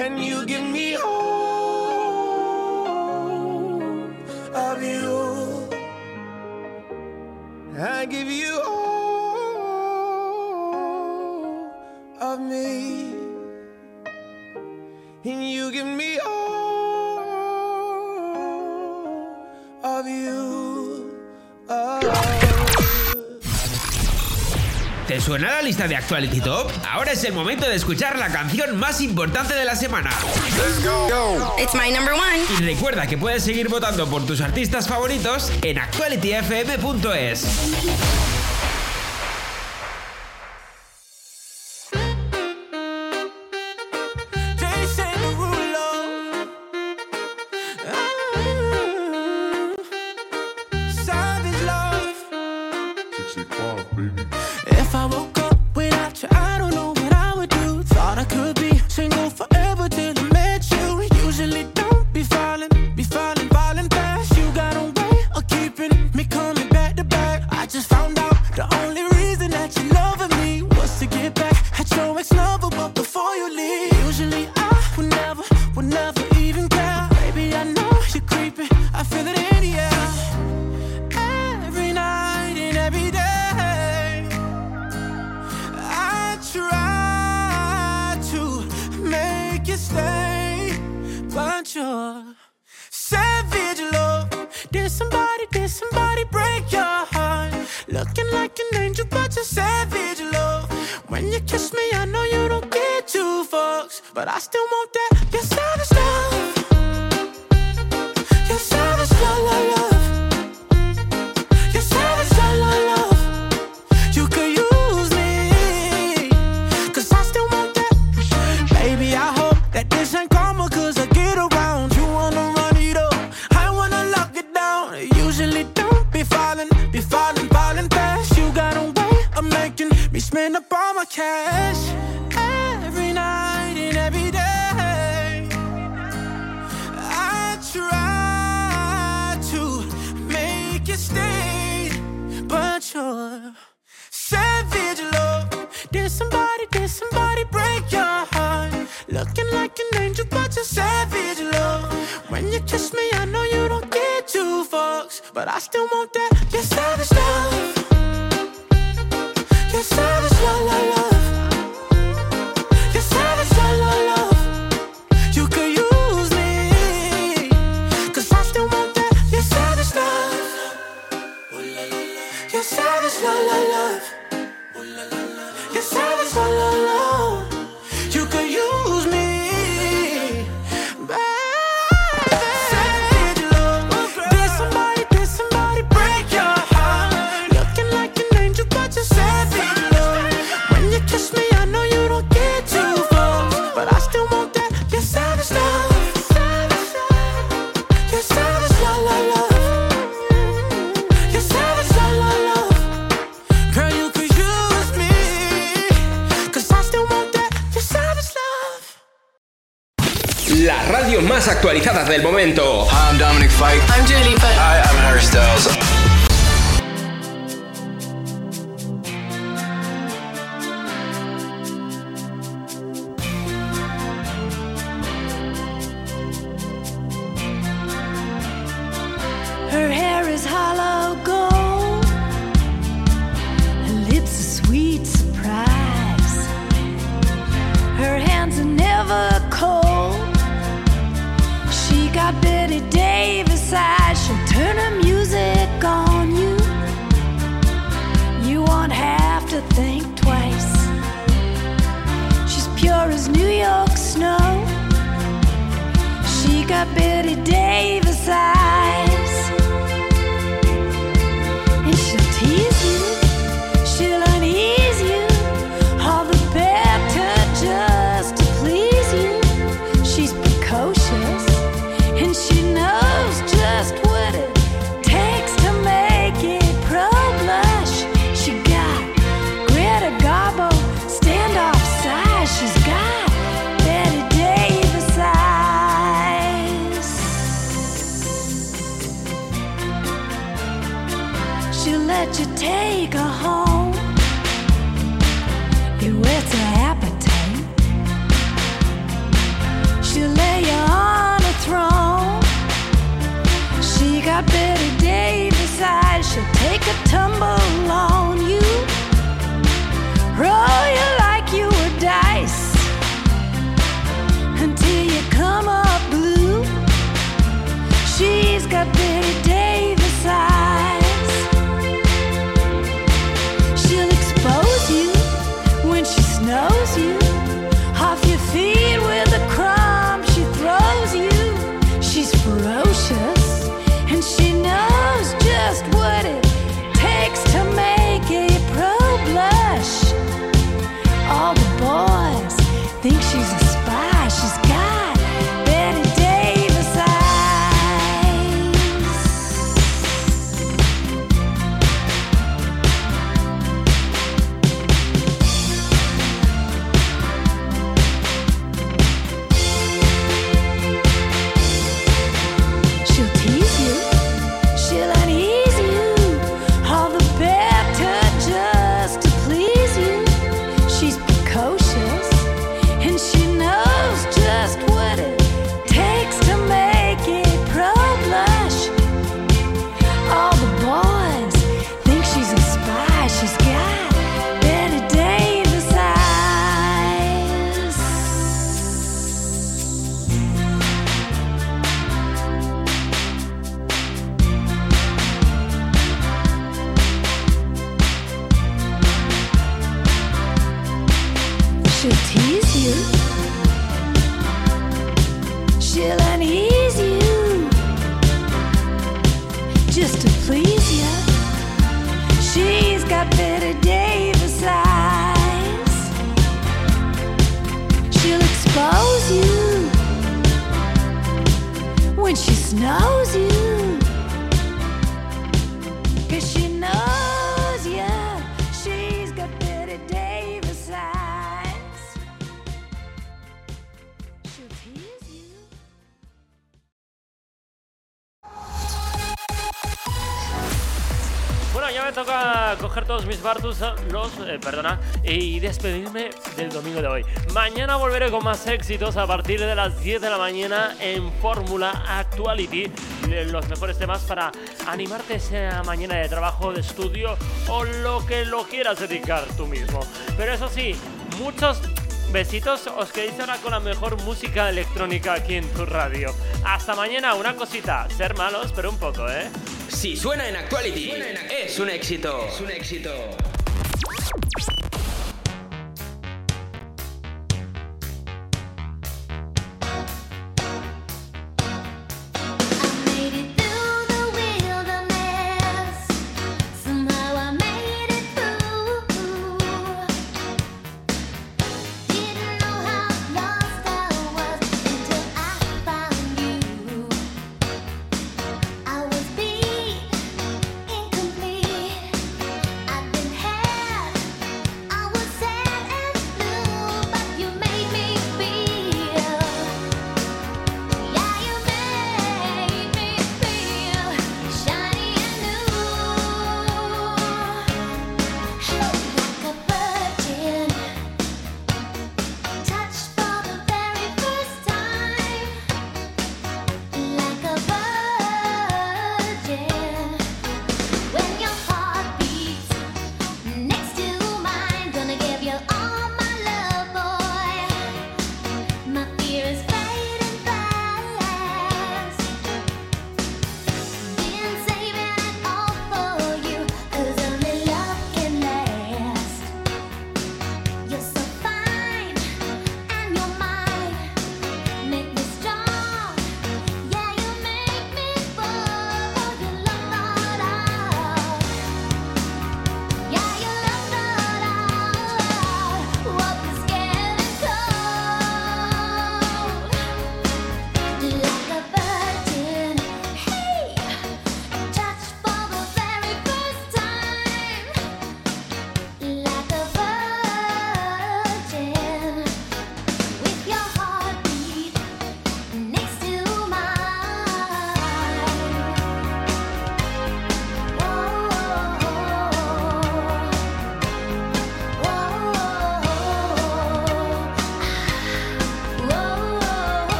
and you give me all of you. I give you all of me, and you give me all of you. ¿Te suena la lista de Actuality Top? Ahora es el momento de escuchar la canción más importante de la semana. Let's go. It's my number one. Y recuerda que puedes seguir votando por tus artistas favoritos en actualityfm.es. that, your sound is down. a savage love. When you kiss me, I know you don't get two fucks, but I still want that, Your savage love. del momento. I'm Dominic Fike. I'm Julie bitter day. Toca coger todos mis bartus, los, eh, perdona, y despedirme del domingo de hoy. Mañana volveré con más éxitos a partir de las 10 de la mañana en Fórmula Actuality. eh, Los mejores temas para animarte esa mañana de trabajo, de estudio o lo que lo quieras dedicar tú mismo. Pero eso sí, muchos besitos. Os quedéis ahora con la mejor música electrónica aquí en tu radio. Hasta mañana, una cosita, ser malos, pero un poco, ¿eh? Si suena en Actuality, es un éxito. Es un éxito.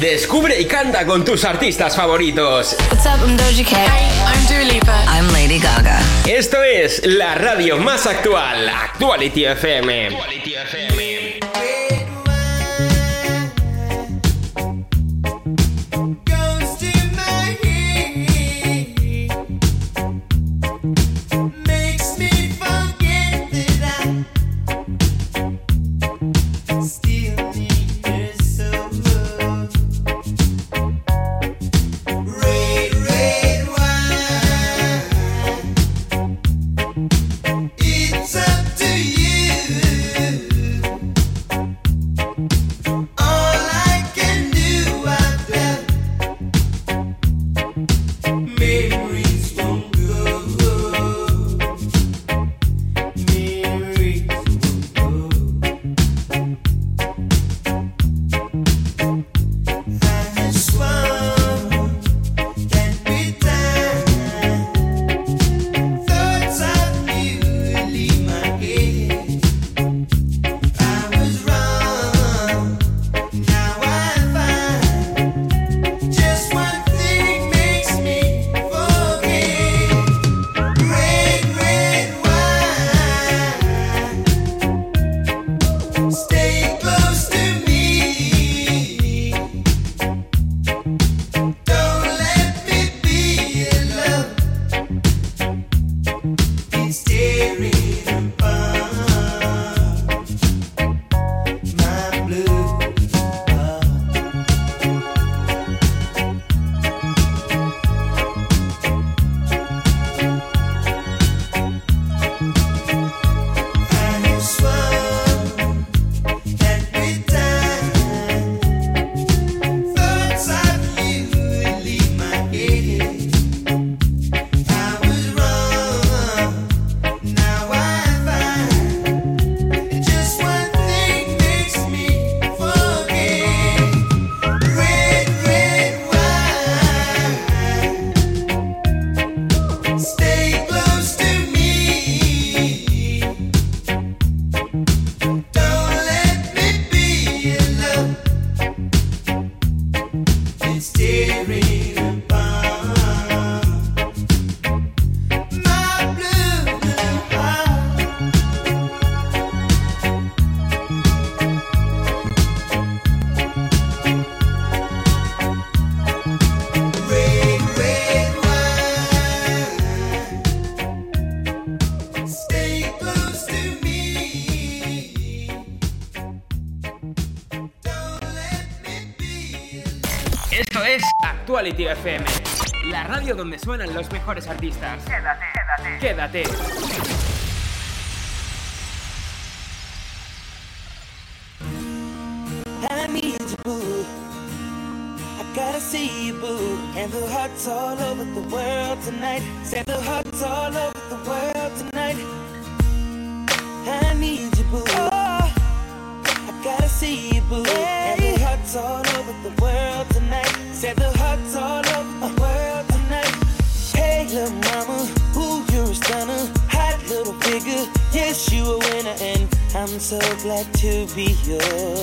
Descubre y canta con tus artistas favoritos. What's up, I'm Doja Cat. Hey, I'm Dua Lipa. I'm Lady Gaga. Esto es la radio más actual, Actuality FM. Actuality FM. Quality FM, la radio donde suenan los mejores artistas. Quédate, quédate. Quédate. Gotta see you. And the hearts all over the world tonight. be yours.